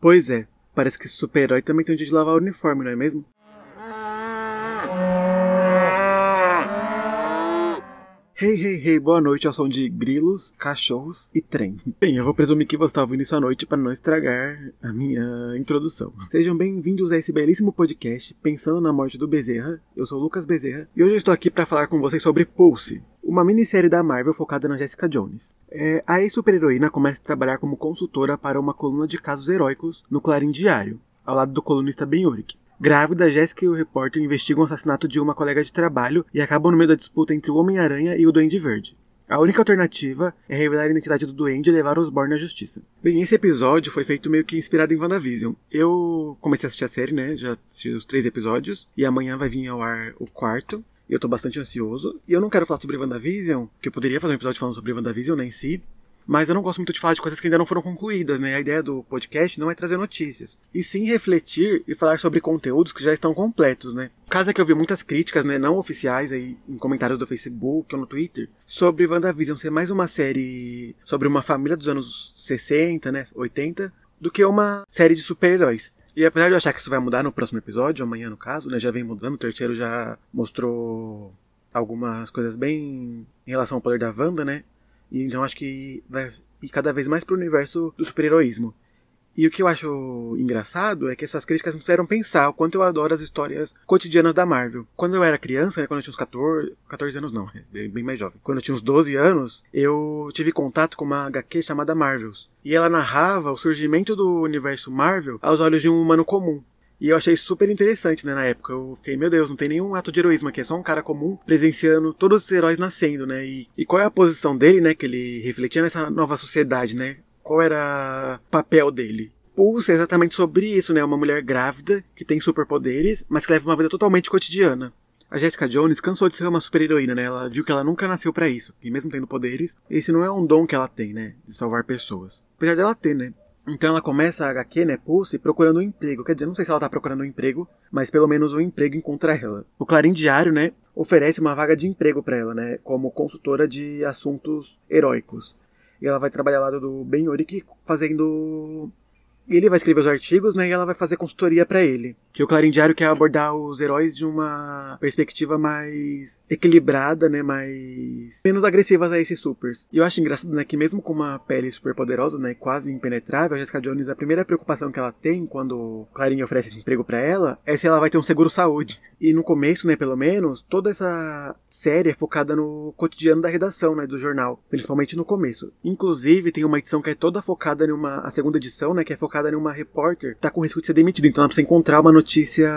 Pois é, parece que super-herói também tem um dia de lavar o uniforme, não é mesmo? Hey, hey, hey, boa noite ao som de grilos, cachorros e trem. Bem, eu vou presumir que você está ouvindo isso à noite para não estragar a minha introdução. Sejam bem-vindos a esse belíssimo podcast Pensando na Morte do Bezerra. Eu sou o Lucas Bezerra e hoje eu estou aqui para falar com vocês sobre Pulse, uma minissérie da Marvel focada na Jessica Jones. É, a ex-super-heroína começa a trabalhar como consultora para uma coluna de casos heróicos no Clarim Diário, ao lado do colunista Ben Urich. Grávida, Jéssica e o repórter investigam o assassinato de uma colega de trabalho e acabam no meio da disputa entre o Homem-Aranha e o Duende Verde. A única alternativa é revelar a identidade do Duende e levar os Born à justiça. Bem, esse episódio foi feito meio que inspirado em WandaVision. Eu comecei a assistir a série, né? Já assisti os três episódios. E amanhã vai vir ao ar o quarto. E eu tô bastante ansioso. E eu não quero falar sobre WandaVision, que eu poderia fazer um episódio falando sobre WandaVision, né, si mas eu não gosto muito de falar de coisas que ainda não foram concluídas, né? A ideia do podcast não é trazer notícias, e sim refletir e falar sobre conteúdos que já estão completos, né? O caso é que eu vi muitas críticas, né, não oficiais aí em comentários do Facebook ou no Twitter, sobre WandaVision ser mais uma série sobre uma família dos anos 60, né, 80, do que uma série de super-heróis. E apesar de eu achar que isso vai mudar no próximo episódio, amanhã no caso, né, já vem mudando, o terceiro já mostrou algumas coisas bem em relação ao poder da Wanda, né? E então acho que vai ir cada vez mais pro universo do super-heroísmo. E o que eu acho engraçado é que essas críticas me fizeram pensar o quanto eu adoro as histórias cotidianas da Marvel. Quando eu era criança, né, quando eu tinha uns 14, 14 anos não, bem, bem mais jovem. Quando eu tinha uns 12 anos, eu tive contato com uma HQ chamada Marvels. E ela narrava o surgimento do universo Marvel aos olhos de um humano comum. E eu achei super interessante, né, na época. Eu fiquei, meu Deus, não tem nenhum ato de heroísmo aqui, é só um cara comum presenciando todos os heróis nascendo, né? E, e qual é a posição dele, né, que ele refletia nessa nova sociedade, né? Qual era o papel dele? Pulse é exatamente sobre isso, né? Uma mulher grávida que tem superpoderes, mas que leva uma vida totalmente cotidiana. A Jessica Jones cansou de ser uma super-heroína, né? Ela viu que ela nunca nasceu para isso. E mesmo tendo poderes, esse não é um dom que ela tem, né? De salvar pessoas. Apesar dela ter, né? Então ela começa a HQ, né, Pulse, procurando um emprego. Quer dizer, não sei se ela tá procurando um emprego, mas pelo menos um emprego encontra ela. O Clarim Diário, né, oferece uma vaga de emprego para ela, né, como consultora de assuntos heróicos. E ela vai trabalhar lá do Ben Urich fazendo ele vai escrever os artigos, né, e ela vai fazer consultoria para ele. Que o Clarim Diário quer abordar os heróis de uma perspectiva mais equilibrada, né, mais menos agressivas a esses supers. E eu acho engraçado, né, que mesmo com uma pele super poderosa, né, quase impenetrável, a Jessica Jones, a primeira preocupação que ela tem quando o Clarim oferece esse emprego para ela é se ela vai ter um seguro saúde. E no começo, né, pelo menos, toda essa série é focada no cotidiano da redação, né, do jornal, principalmente no começo. Inclusive, tem uma edição que é toda focada em uma a segunda edição, né, que é focada em uma repórter que tá com risco de ser demitida, então ela precisa encontrar uma notícia,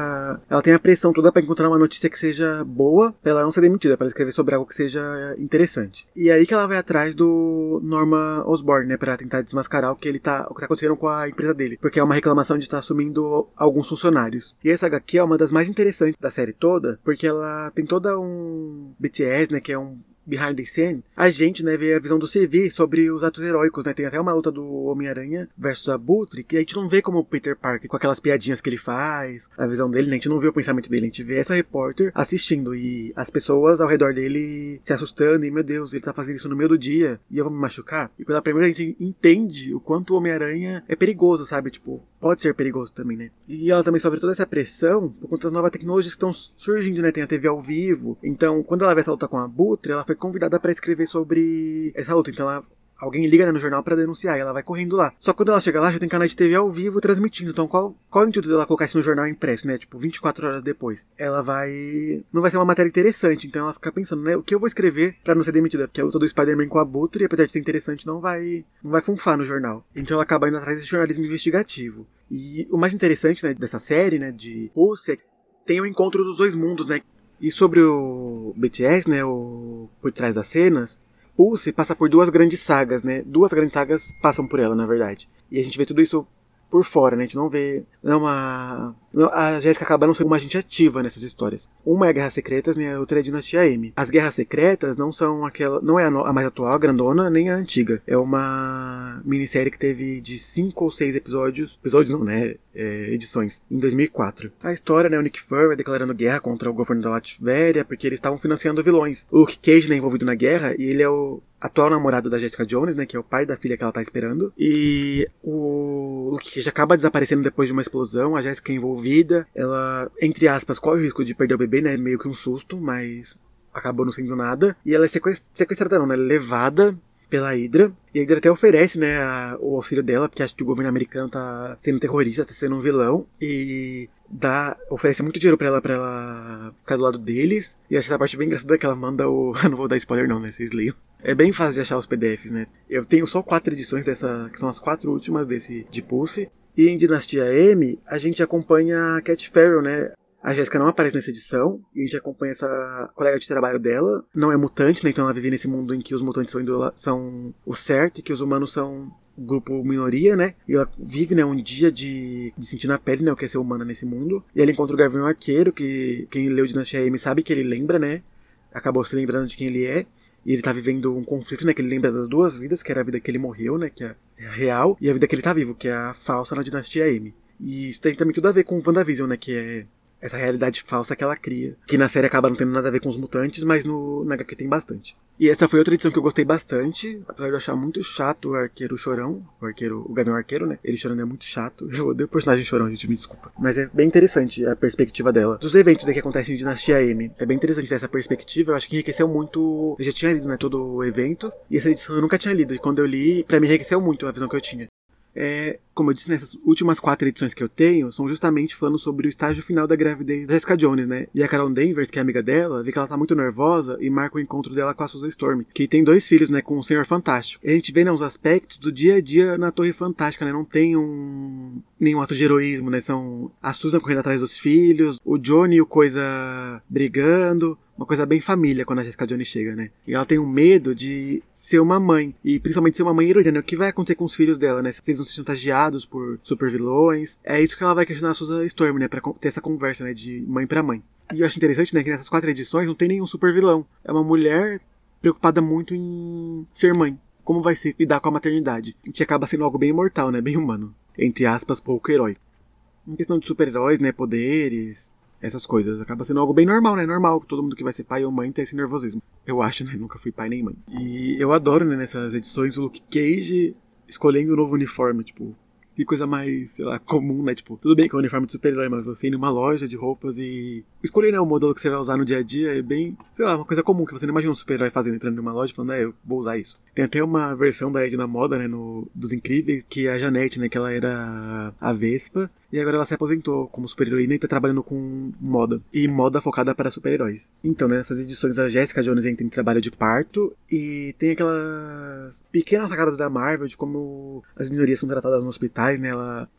ela tem a pressão toda para encontrar uma notícia que seja boa, para ela não ser demitida, para escrever sobre algo que seja interessante. E aí que ela vai atrás do Norma Osborne, né, para tentar desmascarar o que ele tá, o que tá acontecendo com a empresa dele, porque é uma reclamação de estar tá assumindo alguns funcionários. E essa HQ é uma das mais interessantes da série toda, porque ela tem toda um BTS, né, que é um behind the scene, a gente, né, vê a visão do CV sobre os atos heróicos, né? Tem até uma luta do Homem-Aranha versus Abutre, que a gente não vê como o Peter Parker, com aquelas piadinhas que ele faz, a visão dele, né? A gente não vê o pensamento dele, a gente vê essa repórter assistindo e as pessoas ao redor dele se assustando e, meu Deus, ele tá fazendo isso no meio do dia e eu vou me machucar. E pela primeira a gente entende o quanto o Homem-Aranha é perigoso, sabe? Tipo, pode ser perigoso também, né? E ela também sofre toda essa pressão por conta das novas tecnologias que estão surgindo, né? Tem a TV ao vivo. Então, quando ela vê essa luta com a Abutre, ela foi convidada para escrever sobre essa luta. Então ela alguém liga né, no jornal para denunciar e ela vai correndo lá. Só que quando ela chega lá, já tem canal de TV ao vivo transmitindo. Então qual, qual é o intuito dela colocar isso no jornal impresso, né? Tipo, 24 horas depois. Ela vai. Não vai ser uma matéria interessante. Então ela fica pensando, né? O que eu vou escrever para não ser demitida? Porque a luta do Spider-Man com a Butre, apesar de ser interessante, não vai. não vai funfar no jornal. Então ela acaba indo atrás desse jornalismo investigativo. E o mais interessante né, dessa série, né, de Pulse, é que tem o encontro dos dois mundos, né? E sobre o BTS, né, o por trás das cenas, Pulse passa por duas grandes sagas, né? Duas grandes sagas passam por ela, na verdade. E a gente vê tudo isso por fora, né? A gente não vê. Não é uma A Jéssica acaba não sendo uma agente ativa nessas histórias. Uma é Guerras Secretas, né, a outra é Dinastia M. As Guerras Secretas não são aquela. não é a, no, a mais atual, a grandona, nem a antiga. É uma minissérie que teve de cinco ou seis episódios. Episódios não, né? É, edições, em 2004. A história, né, o Nick Fury declarando guerra contra o governo da Latvéria porque eles estavam financiando vilões. O Luke Cage, né, envolvido na guerra, e ele é o atual namorado da Jessica Jones, né, que é o pai da filha que ela tá esperando. E o Luke Cage acaba desaparecendo depois de uma explosão, a Jessica é envolvida, ela, entre aspas, corre o risco de perder o bebê, né, meio que um susto, mas acabou não sendo nada. E ela é sequestrada, não, né, é levada pela Hydra. E a Hydra até oferece, né, a, o auxílio dela, porque acha que o governo americano tá sendo terrorista, tá sendo um vilão. E dá, oferece muito dinheiro pra ela, pra ela ficar do lado deles. E acho essa parte bem engraçada que ela manda o. não vou dar spoiler não, né? Vocês leiam. É bem fácil de achar os PDFs, né? Eu tenho só quatro edições dessa, que são as quatro últimas desse de Pulse. E em Dinastia M, a gente acompanha a Cat Farrell, né? A Jéssica não aparece nessa edição, e a gente acompanha essa colega de trabalho dela. Não é mutante, né? Então ela vive nesse mundo em que os mutantes são, são o certo e que os humanos são grupo minoria, né? E ela vive, né, um dia de, de sentir na pele, né, o que é ser humana nesse mundo. E ela encontra o Gavião Arqueiro, que quem leu Dinastia M sabe que ele lembra, né? Acabou se lembrando de quem ele é. E ele tá vivendo um conflito, né? Que ele lembra das duas vidas, que era a vida que ele morreu, né? Que é a real, e a vida que ele tá vivo, que é a falsa na Dinastia M. E isso tem também tudo a ver com o WandaVision, né? Que é essa realidade falsa que ela cria. Que na série acaba não tendo nada a ver com os mutantes, mas no, na HQ tem bastante. E essa foi outra edição que eu gostei bastante, apesar de eu achar muito chato o arqueiro chorão, o arqueiro, o Gavião Arqueiro, né? Ele chorando é muito chato. Eu odeio o personagem chorão, gente, me desculpa. Mas é bem interessante a perspectiva dela. Dos eventos que acontecem em Dinastia M, é bem interessante ter essa perspectiva. Eu acho que enriqueceu muito. Eu já tinha lido, né, todo o evento, e essa edição eu nunca tinha lido. E quando eu li, pra mim enriqueceu muito a visão que eu tinha. É, como eu disse, nessas últimas quatro edições que eu tenho, são justamente falando sobre o estágio final da gravidez da Jessica Jones, né? E a Carol Danvers, que é amiga dela, vê que ela tá muito nervosa e marca o encontro dela com a Susan Storm, que tem dois filhos, né, com o Senhor Fantástico. E a gente vê, né, aspectos do dia a dia na Torre Fantástica, né? Não tem um nenhum ato de heroísmo, né? São a Susan correndo atrás dos filhos, o Johnny e o Coisa brigando, uma coisa bem família quando a Jessica Jones chega, né? E ela tem um medo de ser uma mãe, e principalmente ser uma mãe heroína, né? O que vai acontecer com os filhos dela, né? Se eles vão ser chantageados por supervilões. É isso que ela vai questionar a Susan Storm, né? Pra ter essa conversa, né? De mãe para mãe. E eu acho interessante, né? Que nessas quatro edições não tem nenhum supervilão. É uma mulher preocupada muito em ser mãe. Como vai ser lidar com a maternidade. Que acaba sendo algo bem imortal, né? Bem humano. Entre aspas, pouco herói. Em questão de super-heróis, né? Poderes, essas coisas. Acaba sendo algo bem normal, né? Normal, todo mundo que vai ser pai ou mãe tem esse nervosismo. Eu acho, né? Nunca fui pai nem mãe. E eu adoro, né, nessas edições, o Luke Cage escolhendo o um novo uniforme, tipo, que coisa mais, sei lá, comum, né? Tipo, tudo bem que é um uniforme de super-herói, mas você ir numa loja de roupas e escolher, né, o modelo que você vai usar no dia a dia é bem, sei lá, uma coisa comum, que você não imagina um super-herói fazendo, entrando numa loja e falando, é, eu vou usar isso. Tem até uma versão da Edna Moda, né, no, dos Incríveis, que é a Janete, né, que ela era a Vespa, e agora ela se aposentou como super-heroína e tá trabalhando com moda. E moda focada para super-heróis. Então, né, nessas edições a Jessica Jones entra em trabalho de parto e tem aquelas pequenas sacadas da Marvel de como as minorias são tratadas nos hospitais, né? Ela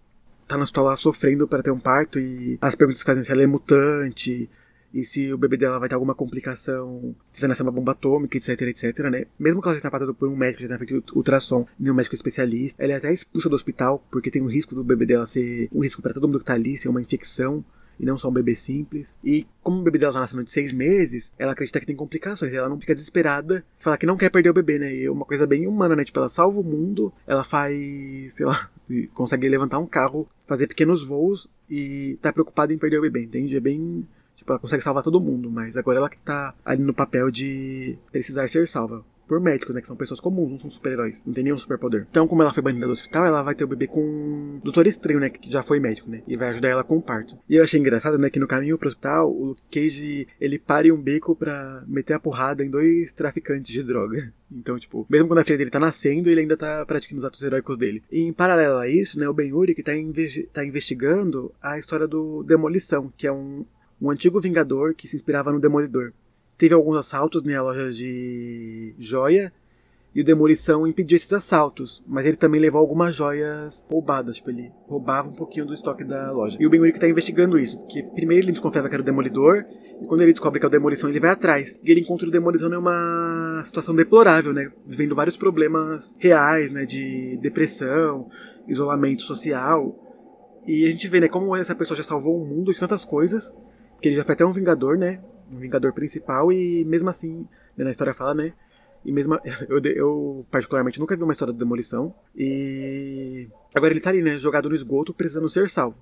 tá no hospital lá sofrendo para ter um parto e as perguntas que fazem se ela é mutante, e se o bebê dela vai ter alguma complicação, se vai nascer uma bomba atômica, etc, etc, né? Mesmo que ela seja passada por um médico já tenha feito ultrassom e um médico especialista, ela é até expulsa do hospital porque tem um risco do bebê dela ser um risco para todo mundo que tá ali, ser uma infecção e não só um bebê simples. E como o bebê dela tá nascendo de seis meses, ela acredita que tem complicações. Ela não fica desesperada, fala que não quer perder o bebê, né? E é uma coisa bem humana, né? Tipo, ela salva o mundo, ela faz, sei lá, consegue levantar um carro, fazer pequenos voos e tá preocupada em perder o bebê, entende? É bem Tipo, ela consegue salvar todo mundo, mas agora ela que tá ali no papel de precisar ser salva. Por médicos, né? Que são pessoas comuns, não são super-heróis. Não tem nenhum superpoder. Então, como ela foi banida do hospital, ela vai ter o bebê com um Doutor Estranho, né? Que já foi médico, né? E vai ajudar ela com o parto. E eu achei engraçado, né? Que no caminho pro hospital, o Cage, ele pare um beco pra meter a porrada em dois traficantes de droga. Então, tipo, mesmo quando a filha dele tá nascendo, ele ainda tá praticando os atos heróicos dele. E em paralelo a isso, né? O Ben-Uri que tá, inve tá investigando a história do Demolição, que é um um antigo Vingador que se inspirava no Demolidor. Teve alguns assaltos na loja de joia e o Demolição impediu esses assaltos, mas ele também levou algumas joias roubadas, tipo, ele roubava um pouquinho do estoque da loja. E o Ben Urich está investigando isso, porque primeiro ele desconfiava que era o Demolidor, e quando ele descobre que é o Demolição, ele vai atrás. E ele encontra o Demolição em uma situação deplorável, né, vivendo vários problemas reais, né, de depressão, isolamento social, E a gente vê, né, como essa pessoa já salvou o mundo de tantas coisas, que ele já foi até um vingador, né? Um vingador principal, e mesmo assim, né, na história fala, né? E mesmo. Eu, eu, particularmente, nunca vi uma história de demolição. E. Agora ele tá ali, né? Jogado no esgoto, precisando ser salvo.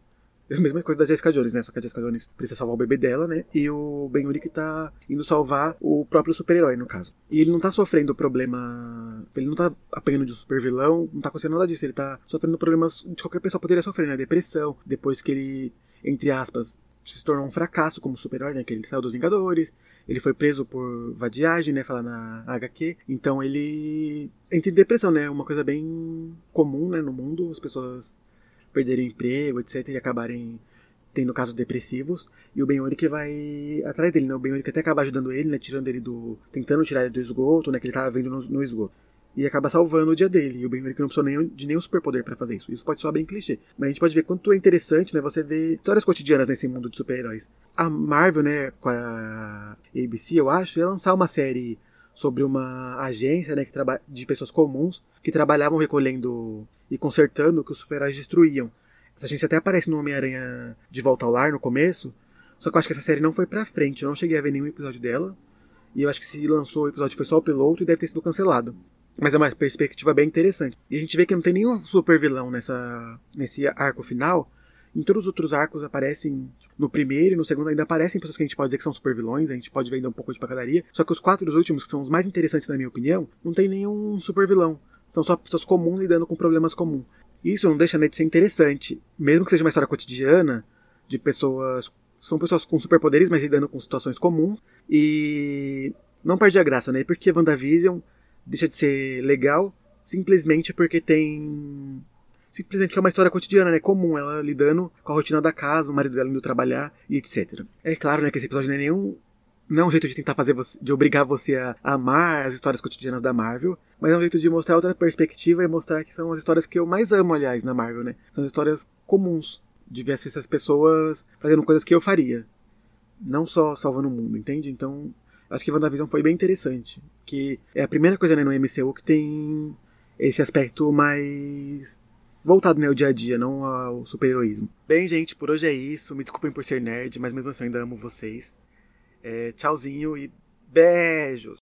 É a mesma coisa da Jessica Jones, né? Só que a Jessica Jones precisa salvar o bebê dela, né? E o Ben Urich tá indo salvar o próprio super-herói, no caso. E ele não tá sofrendo problema. Ele não tá apanhando de um super vilão, não tá acontecendo nada disso. Ele tá sofrendo problemas de qualquer pessoa poderia sofrer, né? Depressão, depois que ele, entre aspas, se tornou um fracasso como super-herói, né? Que ele saiu dos Vingadores. Ele foi preso por vadiagem, né? Fala na HQ. Então ele entra em depressão, né? Uma coisa bem comum, né? No mundo, as pessoas perderem emprego, etc. e acabarem tendo casos depressivos. E o Ben que vai atrás dele, né? O que até acaba ajudando ele, né? Tirando ele do. tentando tirar ele do esgoto, né? Que ele tava vendo no, no esgoto. E acaba salvando o dia dele. E o Ben que não precisou nem, de nenhum superpoder para fazer isso. Isso pode soar bem clichê. Mas a gente pode ver quanto é interessante, né? Você ver histórias cotidianas nesse mundo de super-heróis. A Marvel, né? Com a ABC, eu acho, ia lançar uma série sobre uma agência, né? Que de pessoas comuns que trabalhavam recolhendo e consertando o que os super-heróis destruíam. Essa agência até aparece no Homem-Aranha de Volta ao Lar no começo, só que eu acho que essa série não foi pra frente, eu não cheguei a ver nenhum episódio dela, e eu acho que se lançou o episódio foi só o piloto e deve ter sido cancelado. Mas é uma perspectiva bem interessante. E a gente vê que não tem nenhum super vilão nessa, nesse arco final. Em todos os outros arcos aparecem. No primeiro e no segundo ainda aparecem pessoas que a gente pode dizer que são super vilões, a gente pode ver ainda um pouco de pancadaria. Só que os quatro últimos, que são os mais interessantes na minha opinião, não tem nenhum super vilão. São só pessoas comuns lidando com problemas comuns. Isso não deixa né, de ser interessante. Mesmo que seja uma história cotidiana, de pessoas. São pessoas com superpoderes, mas lidando com situações comuns. E não perde a graça, né? Porque WandaVision deixa de ser legal simplesmente porque tem. Simplesmente que é uma história cotidiana, né? Comum, ela lidando com a rotina da casa, o marido dela indo trabalhar e etc. É claro, né, que esse episódio não é nenhum não é um jeito de tentar fazer você, de obrigar você a amar as histórias cotidianas da Marvel, mas é um jeito de mostrar outra perspectiva e mostrar que são as histórias que eu mais amo, aliás, na Marvel, né? São histórias comuns, de ver essas pessoas fazendo coisas que eu faria. Não só salvando o mundo, entende? Então, acho que WandaVision foi bem interessante. Que é a primeira coisa né, no MCU que tem esse aspecto mais voltado né, ao dia a dia, não ao super-heroísmo. Bem, gente, por hoje é isso. Me desculpem por ser nerd, mas mesmo assim eu ainda amo vocês. É, tchauzinho e beijos!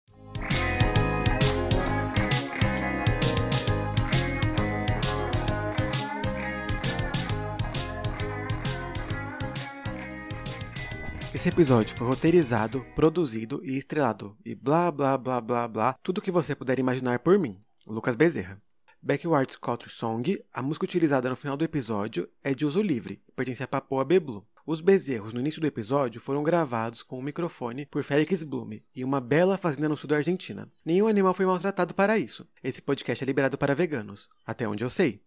Esse episódio foi roteirizado, produzido e estrelado, e blá blá blá blá blá, tudo que você puder imaginar por mim, Lucas Bezerra. Backwards Culture Song, a música utilizada no final do episódio, é de uso livre pertence a Papoa Beblu. Os bezerros no início do episódio foram gravados com um microfone por Félix Blume e uma bela fazenda no sul da Argentina. Nenhum animal foi maltratado para isso. Esse podcast é liberado para veganos, até onde eu sei.